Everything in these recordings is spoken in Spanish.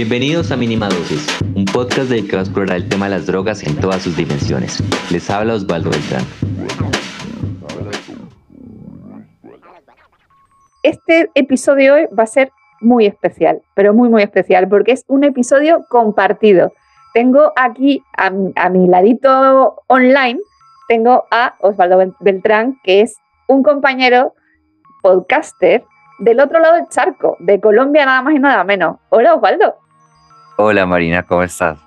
Bienvenidos a Mínima Dosis, un podcast dedicado a explorar el tema de las drogas en todas sus dimensiones. Les habla Osvaldo Beltrán. Este episodio hoy va a ser muy especial, pero muy, muy especial, porque es un episodio compartido. Tengo aquí a, a mi ladito online, tengo a Osvaldo Beltrán, que es un compañero podcaster del otro lado del charco, de Colombia nada más y nada menos. Hola Osvaldo. Hola Marina, ¿cómo estás?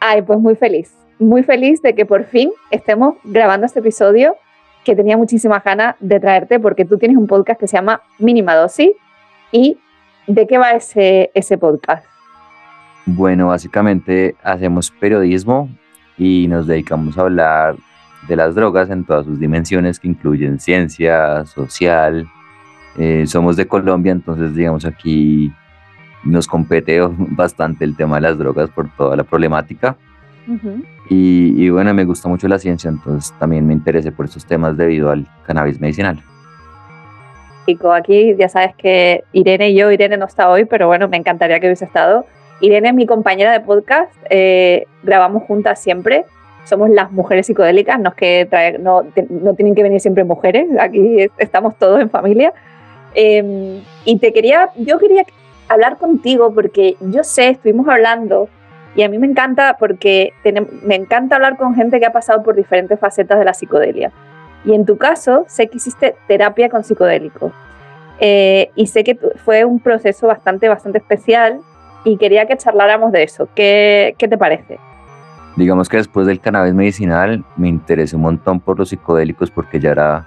Ay, pues muy feliz, muy feliz de que por fin estemos grabando este episodio que tenía muchísimas ganas de traerte porque tú tienes un podcast que se llama Mínima Dosis y ¿de qué va ese, ese podcast? Bueno, básicamente hacemos periodismo y nos dedicamos a hablar de las drogas en todas sus dimensiones que incluyen ciencia, social, eh, somos de Colombia, entonces digamos aquí nos compete bastante el tema de las drogas por toda la problemática. y, bueno, me gusta mucho la ciencia, entonces también me interesé por estos temas debido al cannabis medicinal. Chico, aquí ya sabes que Irene y yo, Irene no está hoy, pero bueno, me encantaría que hubiese estado. Irene es mi compañera de podcast, eh, grabamos juntas siempre, somos las mujeres psicodélicas, no, es que no, no tienen que venir siempre mujeres, aquí estamos todos en familia. Em, y te quería, yo quería hablar contigo porque yo sé, estuvimos hablando y a mí me encanta porque me encanta hablar con gente que ha pasado por diferentes facetas de la psicodelia. Y en tu caso, sé que hiciste terapia con psicodélicos. Eh, y sé que fue un proceso bastante, bastante especial y quería que charláramos de eso. ¿Qué, qué te parece? Digamos que después del cannabis medicinal me interesé un montón por los psicodélicos porque ya era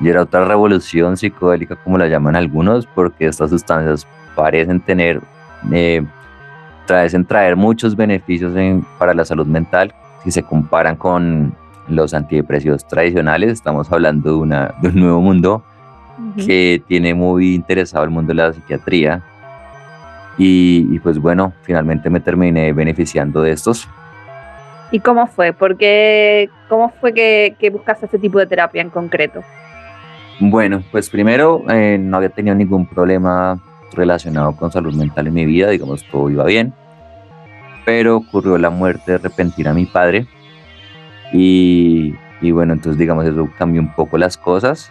y era otra revolución psicodélica, como la llaman algunos, porque estas sustancias parecen tener, eh, traen traer muchos beneficios para la salud mental si se comparan con los antidepresivos tradicionales. Estamos hablando de, una, de un nuevo mundo que tiene muy interesado el mundo de la psiquiatría. Y, pues bueno, finalmente me terminé beneficiando de estos. ¿Y cómo fue? Porque, ¿Cómo fue que, que buscaste este tipo de terapia en concreto? Bueno, pues primero eh, no había tenido ningún problema relacionado con salud mental en mi vida, digamos, todo iba bien, pero ocurrió la muerte repentina de mi padre y, y bueno, entonces digamos, eso cambió un poco las cosas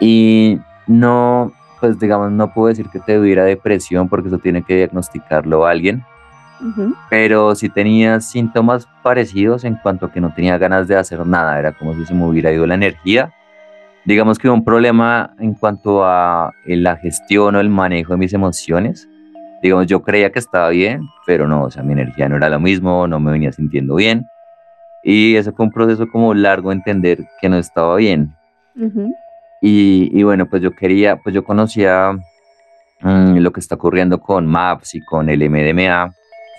y no, pues digamos, no puedo decir que te tuviera depresión porque eso tiene que diagnosticarlo alguien, pero sí tenía síntomas parecidos en cuanto a que no tenía ganas de hacer nada, era como si se me hubiera ido la energía digamos que un problema en cuanto a la gestión o el manejo de mis emociones. Digamos, yo creía que estaba bien, pero no, o sea, mi energía no era lo mismo, no me venía sintiendo bien. Y eso fue un proceso como largo entender que no estaba bien. y, y, bueno, pues yo quería, pues yo conocía mm, lo que está ocurriendo con MAPS y con el MDMA.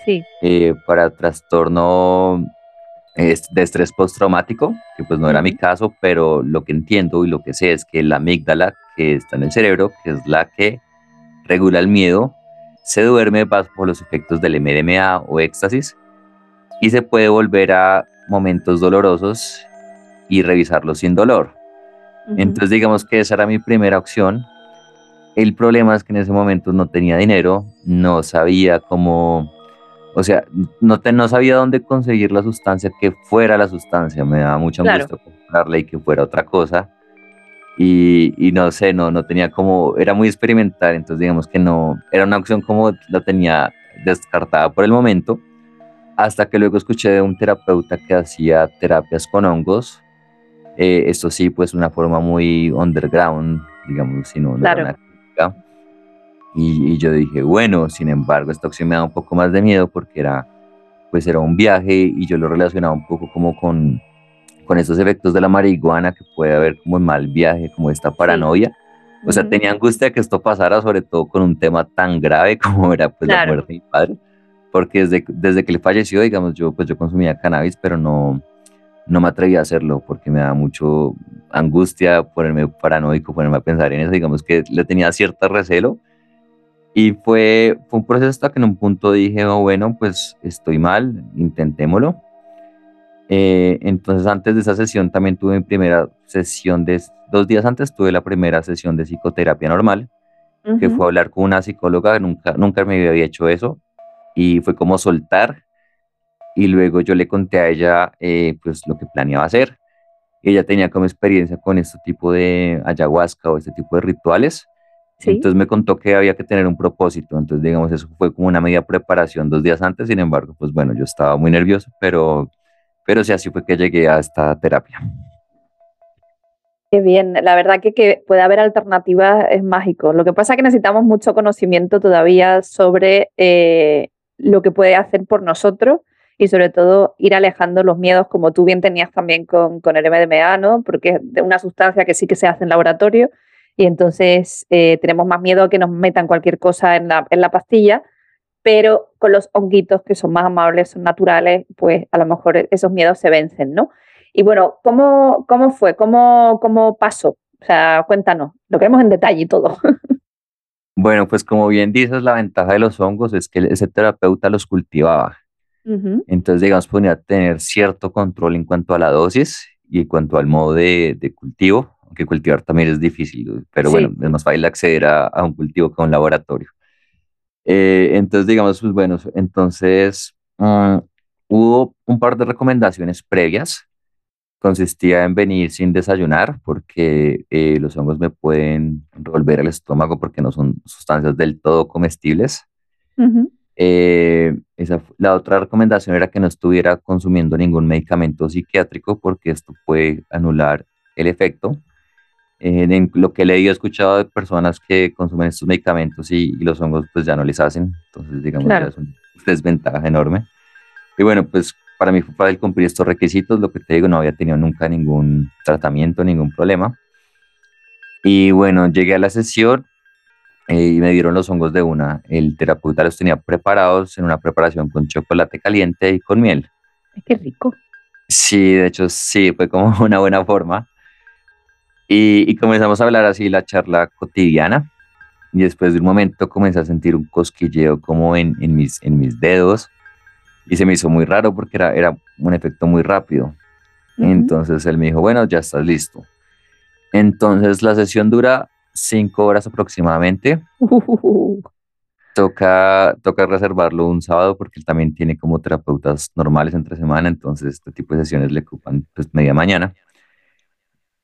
Sí. Eh, para trastorno de estrés postraumático, que pues no era mi caso, pero lo que entiendo y lo que sé es que la amígdala que está en el cerebro, que es la que regula el miedo, se duerme bajo los efectos del MDMA o éxtasis y se puede volver a momentos dolorosos y revisarlos sin dolor. Entonces digamos que esa era mi primera opción. El problema es que en ese momento no tenía dinero, no sabía cómo o sea, no, te, no sabía dónde conseguir la sustancia que fuera la sustancia. Me daba mucha angustia comprarla y que fuera otra cosa. Y, y, no sé, no, no tenía como, era muy experimental, entonces digamos que no, era una opción como la tenía descartada por el momento, hasta que luego escuché de un terapeuta que hacía terapias con hongos. Eh, esto sí, pues una forma muy underground, digamos, sino claro. Y, yo dije, bueno, sin embargo, esta opción me da un poco más de miedo porque era, pues era un viaje y yo lo relacionaba un poco como con, con estos efectos de la marihuana que puede haber como en mal viaje, como esta paranoia. O sea, tenía angustia de que esto pasara, sobre todo con un tema tan grave como era pues la muerte de mi padre, porque desde, desde que él falleció, digamos, yo pues yo consumía cannabis, pero no, no me atreví a hacerlo porque me da mucho angustia ponerme paranoico, ponerme a pensar en eso, digamos que le tenía cierta recelo y fue, fue un proceso hasta que en un punto dije, oh, bueno, pues estoy mal, intentémoslo. Eh, entonces antes de esa sesión también tuve mi primera sesión de, dos días antes tuve la primera sesión de psicoterapia normal que fue hablar con una psicóloga, nunca, nunca me había hecho eso, y fue como soltar, y luego yo le conté a ella eh, pues lo que planeaba hacer. Ella tenía como experiencia con este tipo de ayahuasca o este tipo de rituales, entonces me contó que había que tener un propósito, entonces digamos, eso fue como una media preparación dos días antes, sin embargo, pues bueno, yo estaba muy nervioso, pero, pero sí, así fue que llegué a esta terapia. Qué bien, la verdad que que puede haber alternativas es mágico. Lo que pasa es que necesitamos mucho conocimiento todavía sobre eh, lo que puede hacer por nosotros y sobre todo ir alejando los miedos, como tú bien tenías también con, con el MDMA, ¿no? Porque es una sustancia que sí que se hace en laboratorio y entonces eh, tenemos más miedo a que nos metan cualquier cosa en la, en la pastilla, pero con los honguitos que son más amables, son naturales, pues a lo mejor esos miedos se vencen, ¿no? Y bueno, ¿cómo, cómo fue? ¿Cómo, ¿Cómo pasó? O sea, cuéntanos, lo queremos en detalle y todo. Bueno, pues como bien dices, la ventaja de los hongos es que ese terapeuta los cultivaba. Entonces, digamos, podía tener cierto control en cuanto a la dosis y en cuanto al modo de, de cultivo aunque cultivar también es difícil, pero bueno, es más fácil acceder a, un cultivo que a un laboratorio. Eh, entonces, digamos, pues bueno, entonces mm, hubo un par de recomendaciones previas. Consistía en venir sin desayunar porque eh, los hongos me pueden revolver el estómago porque no son sustancias del todo comestibles. Eh, esa, la otra recomendación era que no estuviera consumiendo ningún medicamento psiquiátrico porque esto puede anular el efecto en lo que he leído, he escuchado de personas que consumen estos medicamentos y, los hongos pues ya no les hacen, entonces digamos ya es una desventaja enorme. Y bueno, pues para mí fue fácil cumplir estos requisitos, lo que te digo, no había tenido nunca ningún tratamiento, ningún problema. Y bueno, llegué a la sesión eh, y me dieron los hongos de una. El terapeuta los tenía preparados en una preparación con chocolate caliente y con miel. Ay, qué rico. Sí, de hecho sí, fue como una buena forma. Y, comenzamos a hablar así la charla cotidiana. Y después de un momento comencé a sentir un cosquilleo como en, en, mis, en mis dedos. Y se me hizo muy raro porque era, era un efecto muy rápido. Entonces él me dijo, bueno, ya estás listo. Entonces la sesión dura cinco horas aproximadamente. Toca, toca reservarlo un sábado porque él también tiene como terapeutas normales entre semana, entonces este tipo de sesiones le ocupan pues media mañana.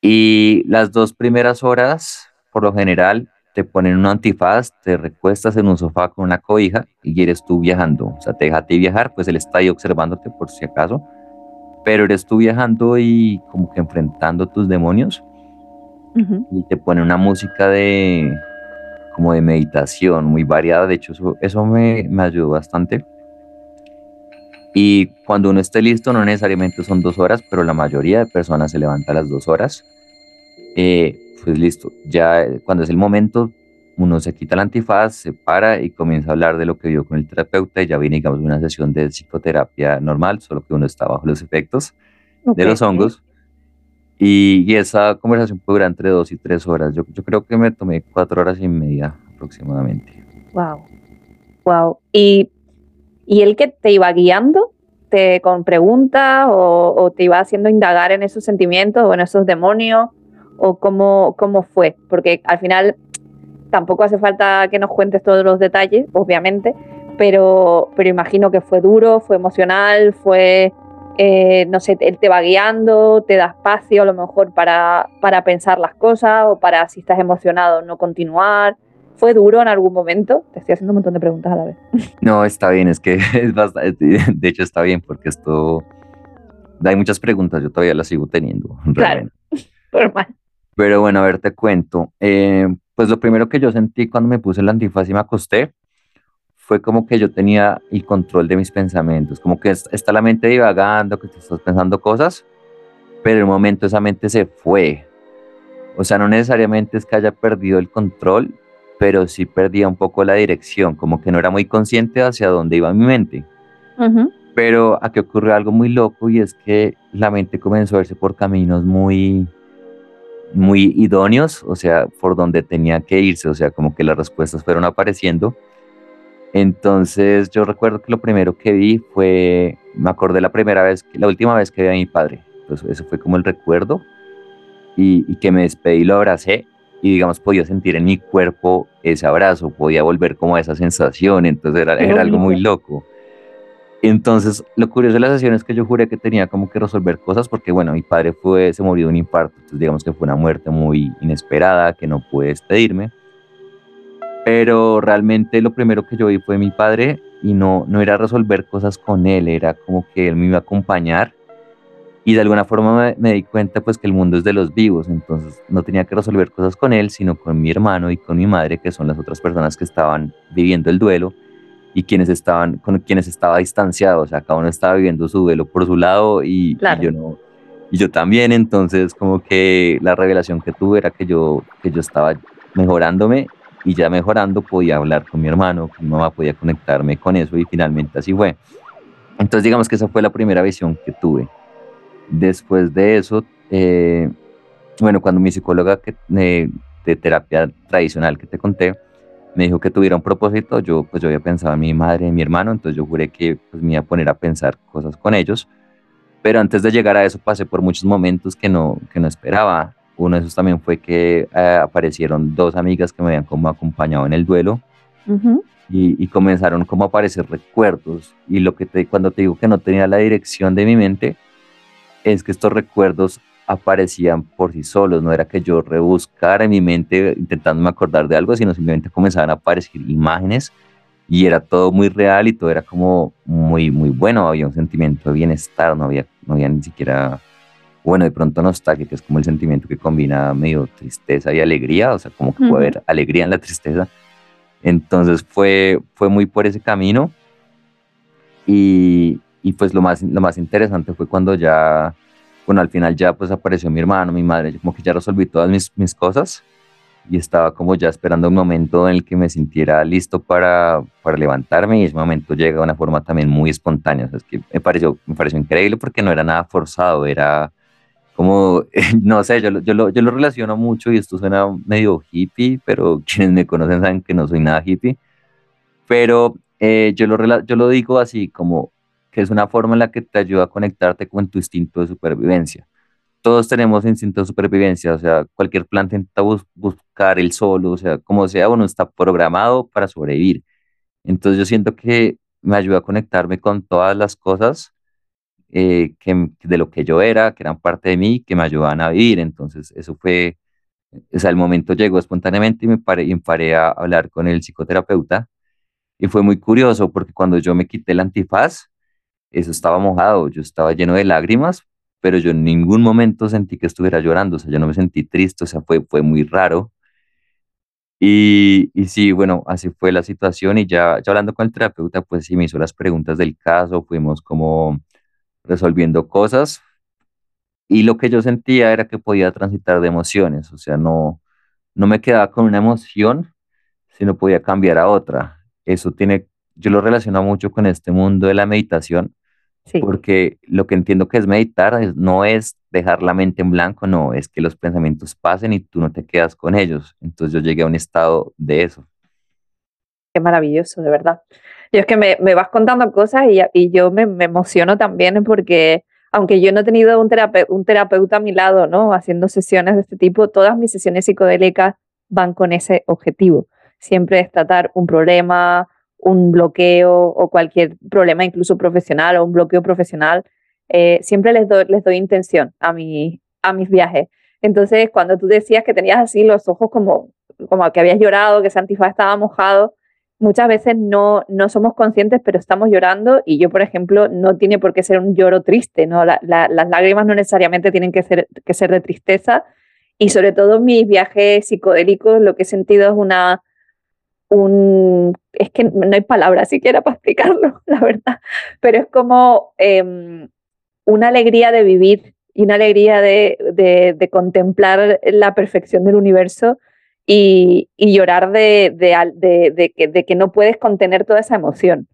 Y las dos primeras horas, por lo general, te ponen un antifaz, te recuestas en un sofá con una cobija y eres tú viajando. O sea, te deja a ti viajar, pues él está ahí observándote por si acaso, pero eres tú viajando y como que enfrentando tus demonios. Y te pone una música de como de meditación muy variada. De hecho, eso, eso me, me ayudó bastante. Y cuando uno esté listo, no necesariamente son dos horas, pero la mayoría de personas se levanta a las dos horas. Eh, pues listo, ya eh, cuando es el momento, uno se quita el antifaz, se para y comienza a hablar de lo que vio con el terapeuta y ya viene, digamos, una sesión de psicoterapia normal, solo que uno está bajo los efectos de los hongos. Y, esa conversación puede durar entre dos y tres horas. Yo, yo creo que me tomé cuatro horas y media aproximadamente. Wow. Wow. Y y él que te iba guiando te, con preguntas o, te iba haciendo indagar en esos sentimientos o en esos demonios o cómo, cómo fue, porque al final tampoco hace falta que nos cuentes todos los detalles, obviamente, pero, pero imagino que fue duro, fue emocional, fue, eh, no sé, él te va guiando, te da espacio a lo mejor para, para pensar las cosas o para si estás emocionado no continuar. ¿Fue duro en algún momento? Te estoy haciendo un montón de preguntas a la vez. No, está bien, es que es bastante, de hecho está bien porque esto, hay muchas preguntas, yo todavía las sigo teniendo. Claro, normal. Pero bueno, a ver, te cuento. Eh, pues lo primero que yo sentí cuando me puse el antifaz y me acosté fue como que yo tenía el control de mis pensamientos, como que está la mente divagando, que te estás pensando cosas, pero en un momento esa mente se fue. O sea, no necesariamente es que haya perdido el control, pero sí perdía un poco la dirección, como que no era muy consciente hacia dónde iba mi mente. Pero aquí ocurrió algo muy loco y es que la mente comenzó a verse por caminos muy, muy idóneos, o sea, por donde tenía que irse, o sea, como que las respuestas fueron apareciendo. Entonces yo recuerdo que lo primero que vi fue, me acordé la primera vez, la última vez que vi a mi padre, entonces eso fue como el recuerdo y, y que me despedí, lo abracé y digamos podía sentir en mi cuerpo ese abrazo, podía volver como a esa sensación, entonces era, era algo muy loco. Entonces, lo curioso de la sesión es que yo juré que tenía como que resolver cosas porque, bueno, mi padre fue, se murió de un infarto, entonces digamos que fue una muerte muy inesperada, que no pude despedirme. Pero realmente lo primero que yo vi fue mi padre y no, no era resolver cosas con él, era como que él me iba a acompañar y de alguna forma me, me, di cuenta pues que el mundo es de los vivos, entonces no tenía que resolver cosas con él, sino con mi hermano y con mi madre, que son las otras personas que estaban viviendo el duelo y quienes estaban, con quienes estaba distanciado, o sea, cada uno estaba viviendo su duelo por su lado y, yo no, y yo también, entonces como que la revelación que tuve era que yo, que yo estaba mejorándome y ya mejorando podía hablar con mi hermano, con mi mamá podía conectarme con eso y finalmente así fue. Entonces digamos que esa fue la primera visión que tuve. Después de eso, eh, bueno, cuando mi psicóloga que, eh, de terapia tradicional que te conté, me dijo que tuviera un propósito, yo pues yo había pensado en mi madre y mi hermano, entonces yo juré que pues, me iba a poner a pensar cosas con ellos, pero antes de llegar a eso pasé por muchos momentos que no, que no esperaba. Uno de esos también fue que eh, aparecieron dos amigas que me habían como acompañado en el duelo y, y, comenzaron como a aparecer recuerdos y lo que te, cuando te digo que no tenía la dirección de mi mente, es que estos recuerdos aparecían por sí solos, no era que yo rebuscara en mi mente intentando acordar de algo, sino simplemente comenzaban a aparecer imágenes y era todo muy real y todo era como muy, muy bueno, había un sentimiento de bienestar, no había, no había ni siquiera, bueno, de pronto nostalgia, que es como el sentimiento que combina medio tristeza y alegría, o sea, como que puede haber alegría en la tristeza. Entonces fue, fue muy por ese camino y, y pues lo más, lo más interesante fue cuando ya bueno, al final ya pues apareció mi hermano, mi madre, como que ya resolví todas mis, mis cosas y estaba como ya esperando un momento en el que me sintiera listo para, para levantarme y ese momento llega de una forma también muy espontánea, o sea, es que me pareció, me pareció increíble porque no era nada forzado, era como, no sé, yo, yo, lo, yo lo relaciono mucho y esto suena medio hippie, pero quienes me conocen saben que no soy nada hippie, pero eh, yo, lo, yo lo digo así como que es una forma en la que te ayuda a conectarte con tu instinto de supervivencia. Todos tenemos instinto de supervivencia, o sea, cualquier planta intenta buscar el solo, o sea, como sea, uno está programado para sobrevivir. Entonces yo siento que me ayuda a conectarme con todas las cosas eh, que, de lo que yo era, que eran parte de mí, que me ayudaban a vivir. Entonces eso fue, o sea, el momento llegó espontáneamente y me paré, y me paré a hablar con el psicoterapeuta. Y fue muy curioso porque cuando yo me quité el antifaz, eso estaba mojado, yo estaba lleno de lágrimas, pero yo en ningún momento sentí que estuviera llorando, o sea, yo no me sentí triste, o sea, fue, fue muy raro. Y, y sí, bueno, así fue la situación y ya, ya hablando con el terapeuta, pues sí me hizo las preguntas del caso, fuimos como resolviendo cosas y lo que yo sentía era que podía transitar de emociones, o sea, no, no me quedaba con una emoción, sino podía cambiar a otra. Eso tiene, yo lo relaciono mucho con este mundo de la meditación, porque lo que entiendo que es meditar no es dejar la mente en blanco, no, es que los pensamientos pasen y tú no te quedas con ellos. Entonces yo llegué a un estado de eso. Qué maravilloso, de verdad. Yo es que me, me vas contando cosas y, y yo me, me, emociono también porque aunque yo no he tenido un, un terapeuta a mi lado, ¿no? Haciendo sesiones de este tipo, todas mis sesiones psicodélicas van con ese objetivo. Siempre es tratar un problema, un bloqueo o cualquier problema, incluso profesional o un bloqueo profesional, eh, siempre les doy, les doy intención a, mi, a mis viajes. Entonces, cuando tú decías que tenías así los ojos como, como que habías llorado, que ese estaba mojado, muchas veces no, no somos conscientes, pero estamos llorando y yo, por ejemplo, no tiene por qué ser un lloro triste, ¿no? las lágrimas no necesariamente tienen que ser, que ser de tristeza y sobre todo mis viajes psicodélicos lo que he sentido es una es que no hay palabras siquiera para explicarlo, la verdad, pero es como em, una alegría de vivir y una alegría de, de, contemplar la perfección del universo y, y llorar de, de, que, de que no puedes contener toda esa emoción.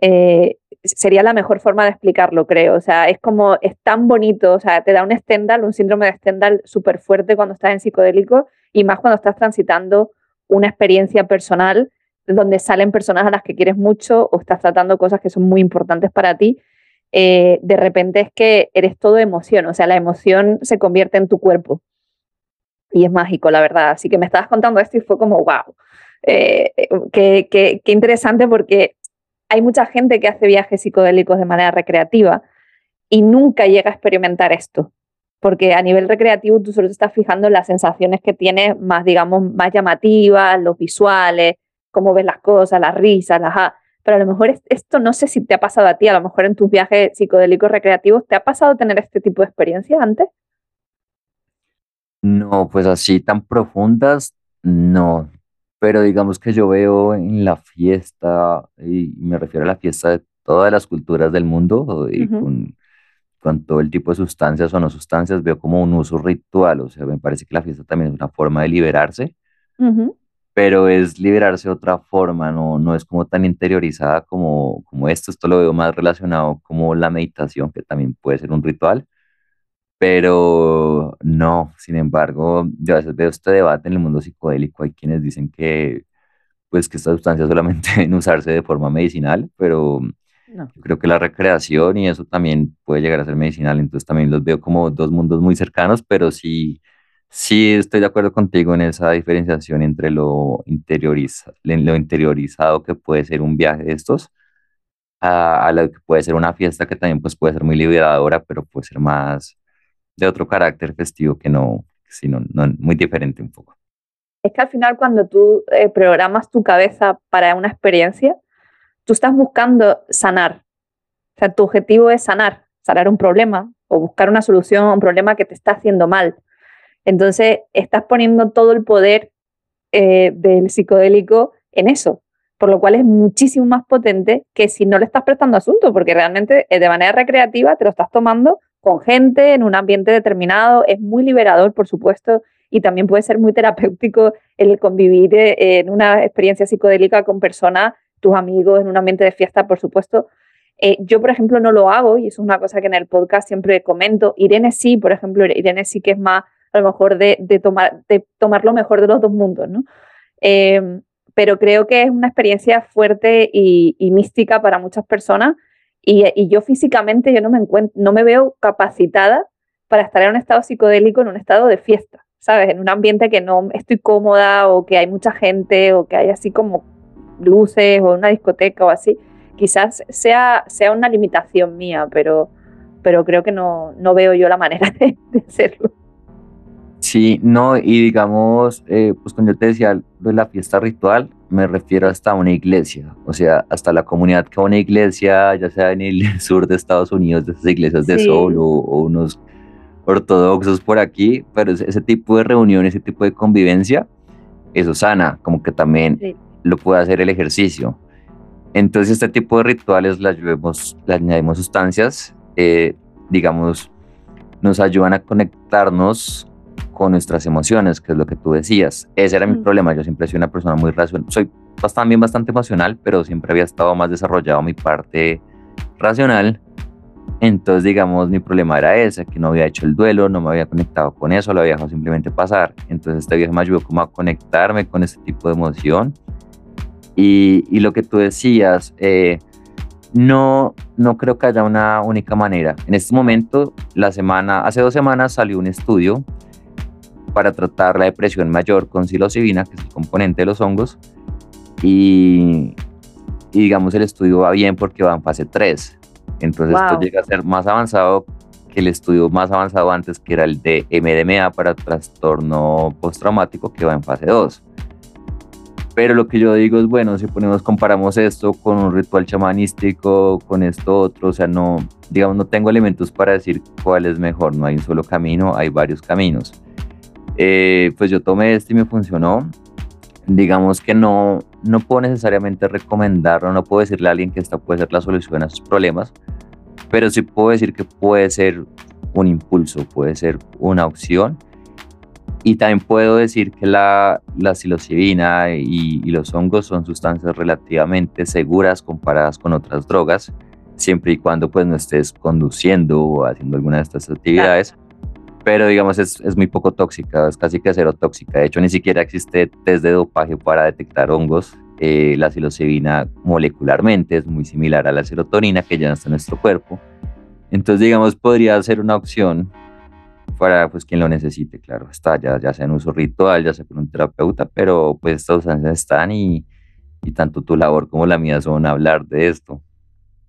Eh, sería la mejor forma de explicarlo, creo. O sea, es como, es tan bonito, o sea, te da un Stendhal, un síndrome de Stendhal súper fuerte cuando estás en psicodélico y más cuando estás transitando una experiencia personal donde salen personas a las que quieres mucho o estás tratando cosas que son muy importantes para ti, eh, de repente es que eres todo emoción, o sea, la emoción se convierte en tu cuerpo. Y es mágico, la verdad. Así que me estabas contando esto y fue como, wow, eh, qué, qué, qué interesante porque hay mucha gente que hace viajes psicodélicos de manera recreativa y nunca llega a experimentar esto. Porque a nivel recreativo tú solo te estás fijando en las sensaciones que tienes más, digamos, más llamativas, los visuales, cómo ves las cosas, las risas, las... Pero a lo mejor esto no sé si te ha pasado a ti, a lo mejor en tus viajes psicodélicos recreativos, ¿te ha pasado tener este tipo de experiencias antes? No, pues así tan profundas, no. Pero digamos que yo veo en la fiesta, y me refiero a la fiesta de todas las culturas del mundo, y con, con todo el tipo de sustancias o no sustancias, veo como un uso ritual. O sea, me parece que la fiesta también es una forma de liberarse pero es liberarse de otra forma, no, no es como tan interiorizada como, como esto, esto lo veo más relacionado como la meditación, que también puede ser un ritual, pero no, sin embargo, yo a veces veo este debate en el mundo psicodélico, hay quienes dicen que pues que estas sustancias solamente deben usarse de forma medicinal, pero creo que la recreación y eso también puede llegar a ser medicinal, entonces también los veo como dos mundos muy cercanos, pero sí Sí, estoy de acuerdo contigo en esa diferenciación entre lo, interioriza, lo interiorizado que puede ser un viaje de estos a, lo que puede ser una fiesta que también pues, puede ser muy liberadora, pero puede ser más de otro carácter festivo que no, sino no, muy diferente un poco. Es que al final cuando tú eh, programas tu cabeza para una experiencia, tú estás buscando sanar. O sea, tu objetivo es sanar, sanar un problema o buscar una solución a un problema que te está haciendo mal. Entonces, estás poniendo todo el poder eh, del psicodélico en eso, por lo cual es muchísimo más potente que si no le estás prestando asunto, porque realmente eh, de manera recreativa te lo estás tomando con gente en un ambiente determinado, es muy liberador, por supuesto, y también puede ser muy terapéutico el convivir eh, en una experiencia psicodélica con personas, tus amigos, en un ambiente de fiesta, por supuesto. yo, por ejemplo, no lo hago y eso es una cosa que en el podcast siempre comento. Irene sí, por ejemplo, Irene sí que es más a lo mejor de, tomar, de tomar lo mejor de los dos mundos, ¿no? Em, pero creo que es una experiencia fuerte y, mística para muchas personas y, yo físicamente yo no me, no me veo capacitada para estar en un estado psicodélico, en un estado de fiesta, ¿sabes? En un ambiente que no estoy cómoda o que hay mucha gente o que hay así como luces o una discoteca o así. Quizás sea, sea una limitación mía, pero, pero creo que no, no veo yo la manera de hacerlo. Sí, no, y digamos, eh, pues cuando yo te decía de la fiesta ritual, me refiero hasta una iglesia, o sea, hasta la comunidad que una iglesia, ya sea en el sur de Estados Unidos, de esas iglesias de sol o, unos ortodoxos por aquí, pero ese, tipo de reunión, ese tipo de convivencia, eso sana, como que también lo puede hacer el ejercicio. Entonces, este tipo de rituales le, le añadimos sustancias, eh, digamos, nos ayudan a conectarnos con nuestras emociones, que es lo que tú decías. Ese era mi mm. problema. Yo siempre soy una persona muy racional. Soy también bastante emocional, pero siempre había estado más desarrollado mi parte racional. Entonces, digamos, mi problema era ese, que no había hecho el duelo, no me había conectado con eso, lo había dejado simplemente pasar. Entonces, este viaje me ayudó como a conectarme con ese tipo de emoción. Y, y lo que tú decías, eh, no, no creo que haya una única manera. En este momento, la semana, hace dos semanas salió un estudio para tratar la depresión mayor con psilocibina, que es el componente de los hongos. Y, digamos, el estudio va bien porque va en fase 3. Entonces, esto llega a ser más avanzado que el estudio más avanzado antes, que era el de MDMA para trastorno postraumático, que va en fase 2. Pero lo que yo digo es, bueno, si ponemos, comparamos esto con un ritual chamanístico, con esto otro, o sea, no, digamos, no tengo elementos para decir cuál es mejor, no hay un solo camino, hay varios caminos. Eh, pues yo tomé este y me funcionó. Digamos que no, no puedo necesariamente recomendarlo, no puedo decirle a alguien que esta puede ser la solución a sus problemas, pero sí puedo decir que puede ser un impulso, puede ser una opción. Y también puedo decir que la, la psilocibina y, y, los hongos son sustancias relativamente seguras comparadas con otras drogas, siempre y cuando pues no estés conduciendo o haciendo alguna de estas actividades pero digamos es, es, muy poco tóxica, es casi que cero tóxica. De hecho, ni siquiera existe test de dopaje para detectar hongos. Eh, la psilocibina molecularmente es muy similar a la serotonina que ya está en nuestro cuerpo. Entonces, digamos, podría ser una opción para pues quien lo necesite, claro, está ya, ya sea en uso ritual, ya sea con un terapeuta, pero pues estas sustancias están y, y tanto tu labor como la mía son hablar de esto.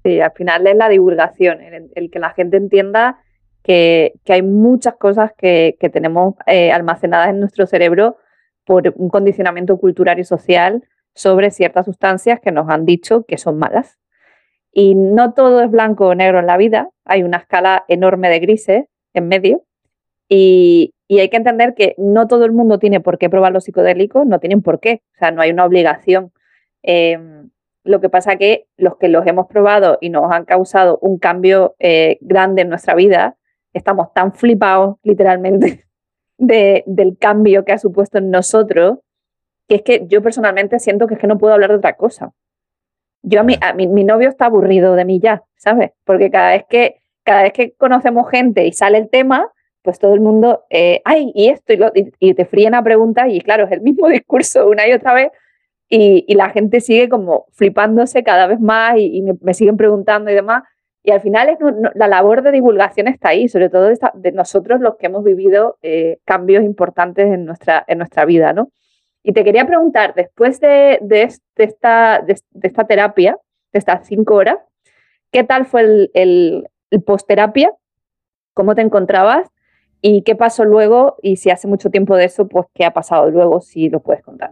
Sí, al final es la divulgación, el, que la gente entienda que, que hay muchas cosas que, que tenemos eh, almacenadas en nuestro cerebro por un condicionamiento cultural y social sobre ciertas sustancias que nos han dicho que son malas. Y no todo es blanco o negro en la vida, hay una escala enorme de grises en medio y, hay que entender que no todo el mundo tiene por qué probar los psicodélicos, no tienen por qué, o sea, no hay una obligación. Em, lo que pasa que los que los hemos probado y nos han causado un cambio eh, grande en nuestra vida, estamos tan flipados literalmente del cambio que ha supuesto en nosotros, que es que yo personalmente siento que es que no puedo hablar de otra cosa. Yo a mi, a mi, mi novio está aburrido de mí ya, ¿sabes? Porque cada vez que cada vez que conocemos gente y sale el tema, pues todo el mundo, eh, ay, y esto, y, te fríen a preguntas, y claro, es el mismo discurso una y otra vez, y, la gente sigue como flipándose cada vez más y, me, siguen preguntando y demás. Y al final es, la labor de divulgación está ahí, sobre todo de, nosotros los que hemos vivido eh, cambios importantes en nuestra, en nuestra vida, ¿no? Y te quería preguntar, después de, de, esta, de, esta terapia, de estas cinco horas, ¿qué tal fue el, el, el post-terapia? ¿Cómo te encontrabas? ¿Y qué pasó luego? Y si hace mucho tiempo de eso, pues qué ha pasado luego, si lo puedes contar.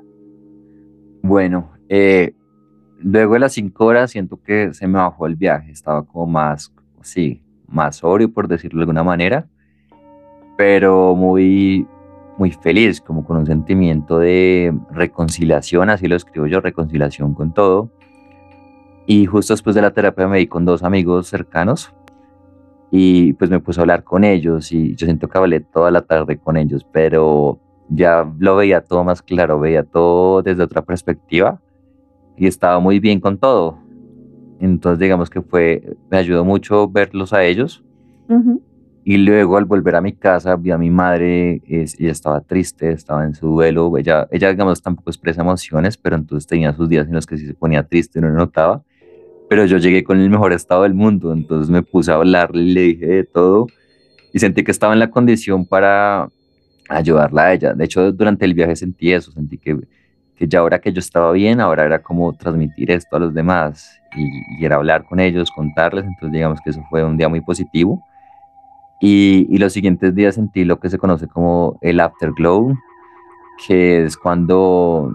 Bueno, eh, luego de las cinco horas siento que se me bajó el viaje, estaba como más, sí, más sobrio, por decirlo de alguna manera, pero muy, muy feliz, como con un sentimiento de reconciliación, así lo escribo yo, reconciliación con todo. Y justo después de la terapia me di con dos amigos cercanos, y pues me puse a hablar con ellos y yo siento que hablé toda la tarde con ellos, pero ya lo veía todo más claro, veía todo desde otra perspectiva y estaba muy bien con todo. Entonces digamos que fue, me ayudó mucho verlos a ellos. Y luego al volver a mi casa vi a mi madre, ella estaba triste, estaba en su duelo, ella, ella digamos tampoco expresa emociones, pero entonces tenía sus días en los que sí se ponía triste y no lo notaba pero yo llegué con el mejor estado del mundo, entonces me puse a hablarle y le dije de todo y sentí que estaba en la condición para ayudarla a ella. De hecho, durante el viaje sentí eso, sentí que, que ya ahora que yo estaba bien, ahora era como transmitir esto a los demás y, era hablar con ellos, contarles, entonces digamos que eso fue un día muy positivo. Y, y los siguientes días sentí lo que se conoce como el afterglow, que es cuando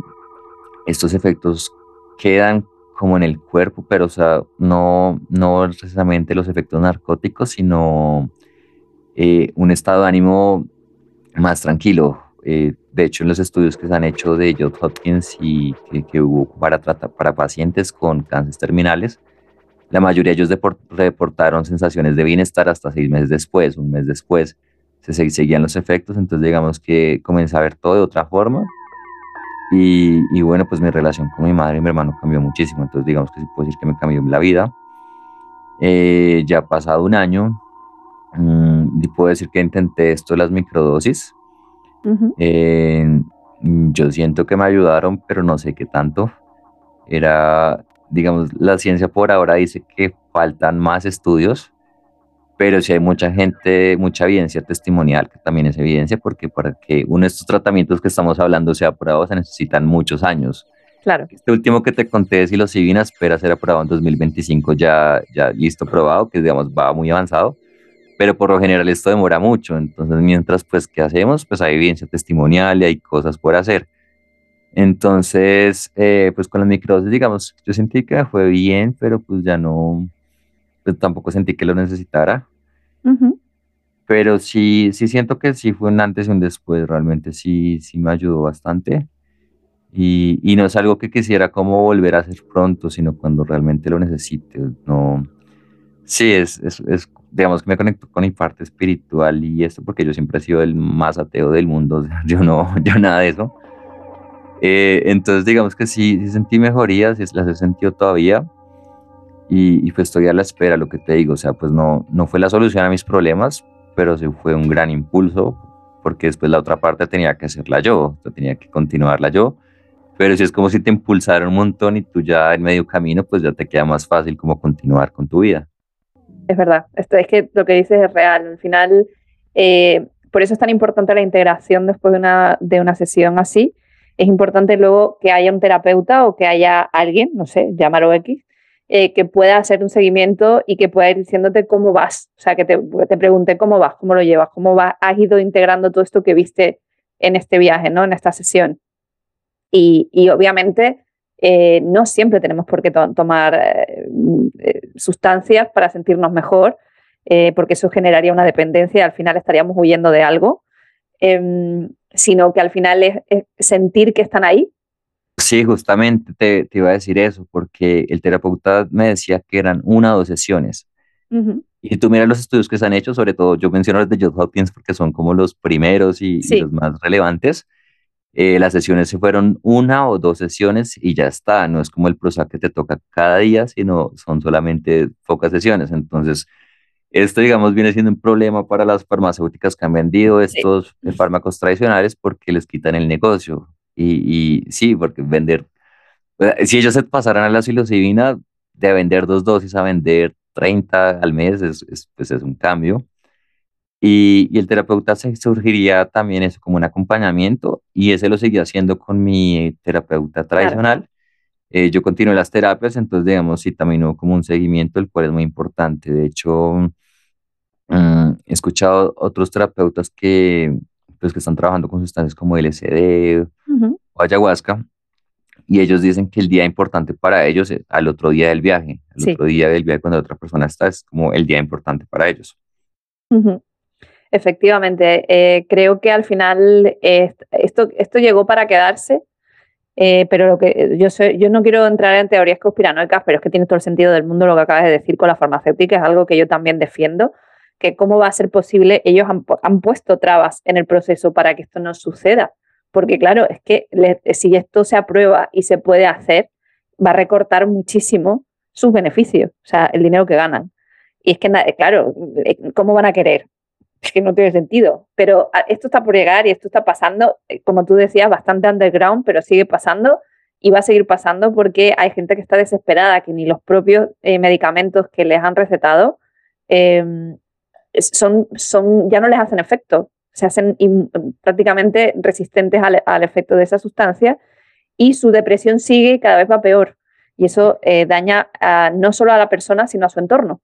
estos efectos quedan como en el cuerpo, pero o sea, no, no precisamente los efectos narcóticos, sino eh, un estado de ánimo más tranquilo. Eh, de hecho, en los estudios que se han hecho de Johns Hopkins y que, hubo para, tratar, para pacientes con cánceres terminales, la mayoría de ellos reportaron sensaciones de bienestar hasta seis meses después, un mes después, se seguían los efectos, entonces digamos que comencé a ver todo de otra forma y, bueno, pues mi relación con mi madre y mi hermano cambió muchísimo. Entonces, digamos que sí puedo decir que me cambió la vida. Eh, ya ha pasado un año. Mm, y puedo decir que intenté esto las microdosis. Eh, yo siento que me ayudaron, pero no sé qué tanto. Era, digamos, la ciencia por ahora dice que faltan más estudios pero si hay mucha gente, mucha evidencia testimonial, que también es evidencia, porque para que uno de estos tratamientos que estamos hablando sea aprobado se necesitan muchos años. Claro. Este último que te conté de psilocibina espera ser aprobado en 2025, ya, ya listo, probado, que digamos va muy avanzado, pero por lo general esto demora mucho, entonces mientras pues, ¿qué hacemos? Pues hay evidencia testimonial y hay cosas por hacer. Entonces, eh, pues con las microdosis, digamos, yo sentí que fue bien, pero pues ya no, pues, tampoco sentí que lo necesitara. Pero sí, sí siento que sí fue un antes y un después, realmente sí, sí me ayudó bastante. Y, y no es algo que quisiera como volver a hacer pronto, sino cuando realmente lo necesite. No, sí, es, es, es, digamos que me conecto con mi parte espiritual y esto porque yo siempre he sido el más ateo del mundo, yo no, yo nada de eso. Eh, entonces digamos que sí, sí sentí mejorías, las he sentido todavía, y, pues estoy a la espera, lo que te digo, o sea, pues no, no fue la solución a mis problemas, pero sí fue un gran impulso, porque después la otra parte tenía que hacerla yo, tenía que continuarla yo, pero si es como si te impulsaron un montón y tú ya en medio camino, pues ya te queda más fácil como continuar con tu vida. Es verdad, esto es que lo que dices es real, al final... Eh, por eso es tan importante la integración después de una, de una sesión así. Es importante luego que haya un terapeuta o que haya alguien, no sé, llámalo X, eh, que pueda hacer un seguimiento y que pueda ir diciéndote cómo vas. O sea, que te, te pregunte cómo vas, cómo lo llevas, cómo vas, has ido integrando todo esto que viste en este viaje, ¿no? En esta sesión. Y, y obviamente eh, no siempre tenemos por qué tomar eh, sustancias para sentirnos mejor, porque eso generaría una dependencia y al final estaríamos huyendo de algo, em, sino que al final es sentir que están ahí Sí, justamente te, iba a decir eso, porque el terapeuta me decía que eran una o dos sesiones. Y tú miras los estudios que se han hecho, sobre todo yo menciono los de Johns Hopkins porque son como los primeros y, los más relevantes. Eh, las sesiones se fueron una o dos sesiones y ya está, no es como el Prozac que te toca cada día, sino son solamente pocas sesiones. Entonces, esto, digamos, viene siendo un problema para las farmacéuticas que han vendido estos fármacos tradicionales porque les quitan el negocio. Y, sí, porque vender, si ellos se pasaran a la psilocibina, de vender dos dosis a vender 30 al mes, es, pues es un cambio. Y, y, el terapeuta se surgiría también eso como un acompañamiento y ese lo seguía haciendo con mi terapeuta tradicional. Eh, yo continué las terapias, entonces digamos, sí, también hubo como un seguimiento, el cual es muy importante. De hecho, mm, he escuchado otros terapeutas que, pues, que están trabajando con sustancias como LSD o ayahuasca, y ellos dicen que el día importante para ellos es al otro día del viaje, al otro día del viaje cuando otra persona está, es como el día importante para ellos. Efectivamente, eh, creo que al final esto, esto llegó para quedarse, eh, pero lo que yo, soy, yo no quiero entrar en teorías conspiranoicas, pero es que tiene todo el sentido del mundo lo que acabas de decir con la farmacéutica, es algo que yo también defiendo que cómo va a ser posible, ellos han, puesto trabas en el proceso para que esto no suceda. Porque claro, es que si esto se aprueba y se puede hacer, va a recortar muchísimo sus beneficios, o sea, el dinero que ganan. Y es que, claro, eh, ¿cómo van a querer? Es que no tiene sentido. Pero ah, esto está por llegar y esto está pasando, eh, como tú decías, bastante underground, pero sigue pasando y va a seguir pasando porque hay gente que está desesperada, que ni los propios eh, medicamentos que les han recetado em, son, son, ya no les hacen efecto, se hacen prácticamente resistentes al, efecto de esa sustancia y su depresión sigue y cada vez va peor. Y eso eh, daña no solo a la persona, sino a su entorno.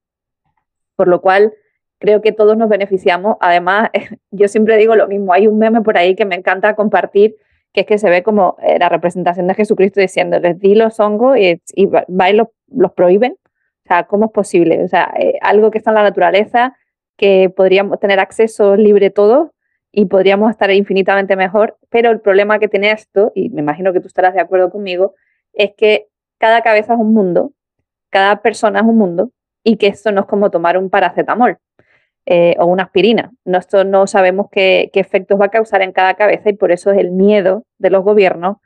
Por lo cual, creo que todos nos beneficiamos. Además, yo siempre digo lo mismo, hay un meme por ahí que me encanta compartir, que es que se ve como eh, la representación de Jesucristo diciendo, les di los hongos y, y y los, los, prohíben. O sea, ¿cómo es posible? O sea, eh, algo que está en la naturaleza, que podríamos tener acceso libre todo y podríamos estar infinitamente mejor, pero el problema que tiene esto, y me imagino que tú estarás de acuerdo conmigo, es que cada cabeza es un mundo, cada persona es un mundo y que esto no es como tomar un paracetamol eh, o una aspirina. No, sabemos qué, efectos va a causar en cada cabeza y por eso es el miedo de los gobiernos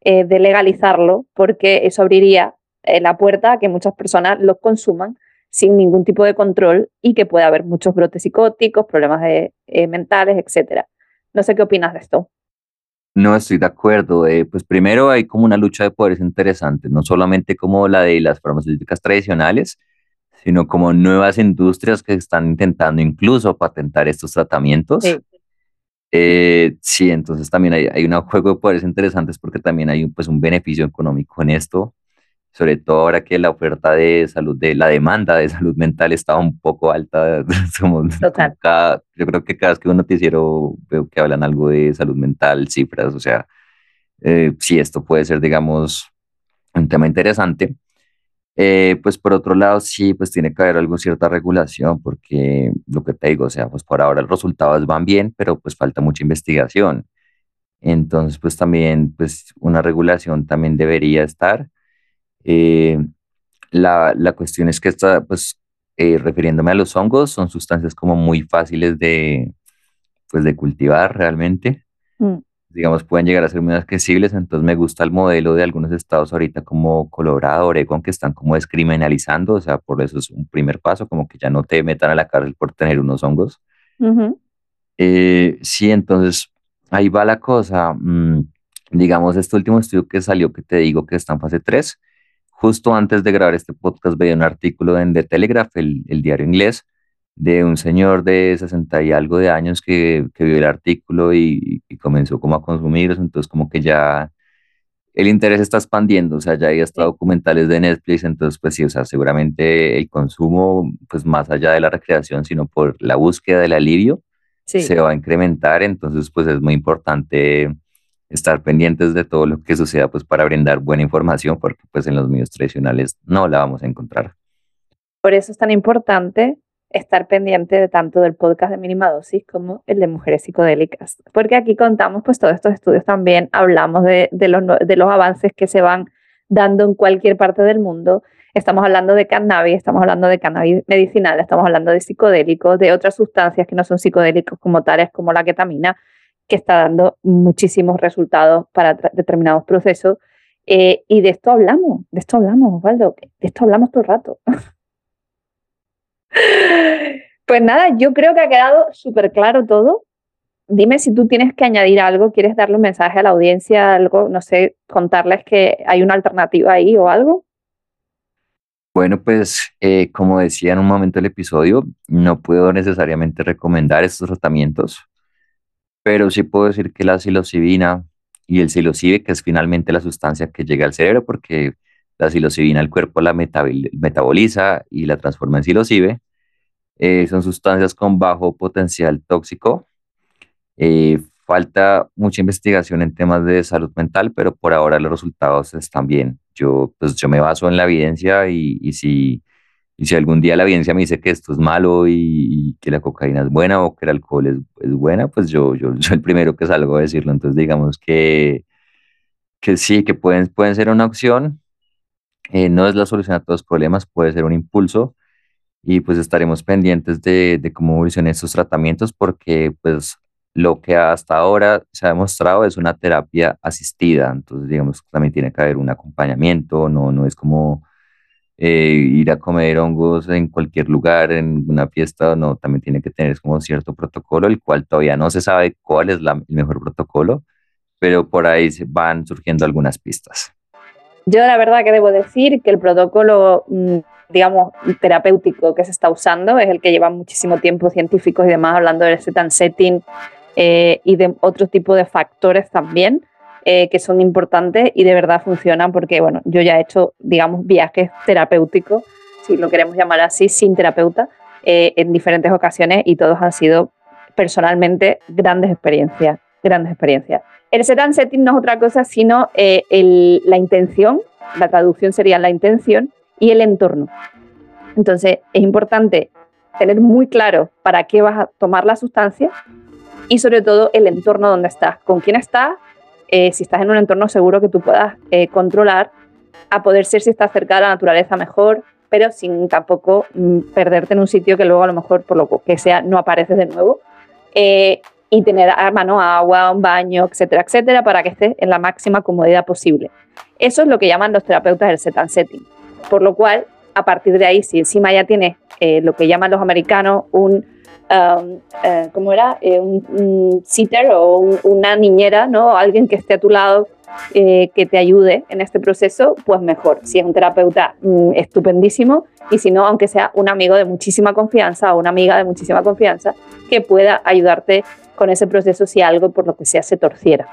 eh, de legalizarlo, porque eso abriría eh, la puerta a que muchas personas lo consuman sin ningún tipo de control y que puede haber muchos brotes psicóticos, problemas de, eh, mentales, etc. No sé qué opinas de esto. No estoy de acuerdo. Eh, pues primero hay como una lucha de poderes interesante, no solamente como la de las farmacéuticas tradicionales, sino como nuevas industrias que están intentando incluso patentar estos tratamientos. Sí, eh, sí entonces también hay, hay, un juego de poderes interesantes porque también hay pues, un beneficio económico en esto sobre todo ahora que la oferta de salud, de la demanda de salud mental está un poco alta. Total. yo creo que cada vez que un noticiero veo que hablan algo de salud mental, cifras, o sea, eh, si esto puede ser, digamos, un tema interesante. Eh, pues por otro lado, sí, pues tiene que haber algo cierta regulación, porque lo que te digo, o sea, pues por ahora los resultados van bien, pero pues falta mucha investigación. Entonces, pues también, pues una regulación también debería estar. Eh, la, la, cuestión es que está, pues, eh, refiriéndome a los hongos, son sustancias como muy fáciles de, pues, de cultivar realmente. Mm. Digamos, pueden llegar a ser muy accesibles, entonces me gusta el modelo de algunos estados ahorita como Colorado, Oregon, que están como descriminalizando, o sea, por eso es un primer paso, como que ya no te metan a la cárcel por tener unos hongos. Eh, sí, entonces ahí va la cosa. Mm, digamos, este último estudio que salió, que te digo que está en fase 3, Justo antes de grabar este podcast veía un artículo en The Telegraph, el, diario inglés, de un señor de 60 y algo de años que, que vio el artículo y, comenzó como a consumirlos, entonces como que ya el interés está expandiendo, o sea, ya hay hasta documentales de Netflix, entonces pues sí, o sea, seguramente el consumo, pues más allá de la recreación, sino por la búsqueda del alivio, se va a incrementar, entonces pues es muy importante estar pendientes de todo lo que suceda pues para brindar buena información, porque pues en los medios tradicionales no la vamos a encontrar. Por eso es tan importante estar pendiente de tanto del podcast de Mínima Dosis como el de Mujeres Psicodélicas, porque aquí contamos pues todos estos estudios también, hablamos de, los, de los avances que se van dando en cualquier parte del mundo. Estamos hablando de cannabis, estamos hablando de cannabis medicinal, estamos hablando de psicodélicos, de otras sustancias que no son psicodélicos como tales como la ketamina, que está dando muchísimos resultados para determinados procesos. Eh, y de esto hablamos, de esto hablamos, Osvaldo, de esto hablamos todo el rato. Pues nada, yo creo que ha quedado súper claro todo. Dime si tú tienes que añadir algo, quieres darle un mensaje a la audiencia, algo, no sé, contarles que hay una alternativa ahí o algo. Bueno, pues eh, como decía en un momento del episodio, no puedo necesariamente recomendar estos tratamientos, pero sí puedo decir que la psilocibina y el psilocibe, que es finalmente la sustancia que llega al cerebro, porque la psilocibina el cuerpo la metaboliza y la transforma en psilocibe. Eh, son sustancias con bajo potencial tóxico. Eh, falta mucha investigación en temas de salud mental, pero por ahora los resultados están bien. Yo, pues, yo me baso en la evidencia y, y si, y si algún día la evidencia me dice que esto es malo y, que la cocaína es buena o que el alcohol es, es buena, pues yo, yo soy el primero que salgo a decirlo. Entonces digamos que, que sí, que pueden, pueden ser una opción, eh, no es la solución a todos los problemas, puede ser un impulso. Y pues estaremos pendientes de, de cómo evolucionan estos tratamientos porque pues lo que hasta ahora se ha demostrado es una terapia asistida, entonces digamos también tiene que haber un acompañamiento, no, no es como eh, ir a comer hongos en cualquier lugar, en una fiesta, no, también tiene que tener como cierto protocolo, el cual todavía no se sabe cuál es la, el mejor protocolo, pero por ahí van surgiendo algunas pistas. Yo la verdad que debo decir que el protocolo, mm, digamos, terapéutico que se está usando es el que lleva muchísimo tiempo científicos y demás hablando del set and setting eh, y de otro tipo de factores también eh, que son importantes y de verdad funcionan porque, bueno, yo ya he hecho, digamos, viajes terapéuticos, si lo queremos llamar así, sin terapeuta, eh, en diferentes ocasiones y todos han sido personalmente grandes experiencias, grandes experiencias. El set and setting no es otra cosa sino eh, la intención, la traducción sería la intención y el entorno. Entonces es importante tener muy claro para qué vas a tomar la sustancia y sobre todo el entorno donde estás, con quién estás, eh, si estás en un entorno seguro que tú puedas eh, controlar, a poder ser si estás cerca de la naturaleza mejor, pero sin tampoco mm, perderte en un sitio que luego a lo mejor por lo que sea no apareces de nuevo y tener a mano agua, un baño, etcétera, etcétera, para que estés en la máxima comodidad posible. Eso es lo que llaman los terapeutas el set and setting. Por lo cual, a partir de ahí, si encima ya tienes eh, lo que llaman los americanos un, um, eh, ¿cómo era? Eh, un, sitter o una niñera, ¿no? alguien que esté a tu lado eh, que te ayude en este proceso, pues mejor. Si es un terapeuta, mm, estupendísimo. Y si no, aunque sea un amigo de muchísima confianza o una amiga de muchísima confianza, que pueda ayudarte con ese proceso si algo por lo que sea se torciera.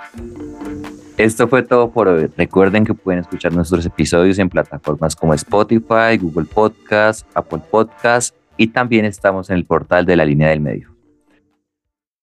Esto fue todo por hoy. Recuerden que pueden escuchar nuestros episodios en plataformas como Spotify, Google Podcast, Apple Podcast y también estamos en el portal de la línea del medio.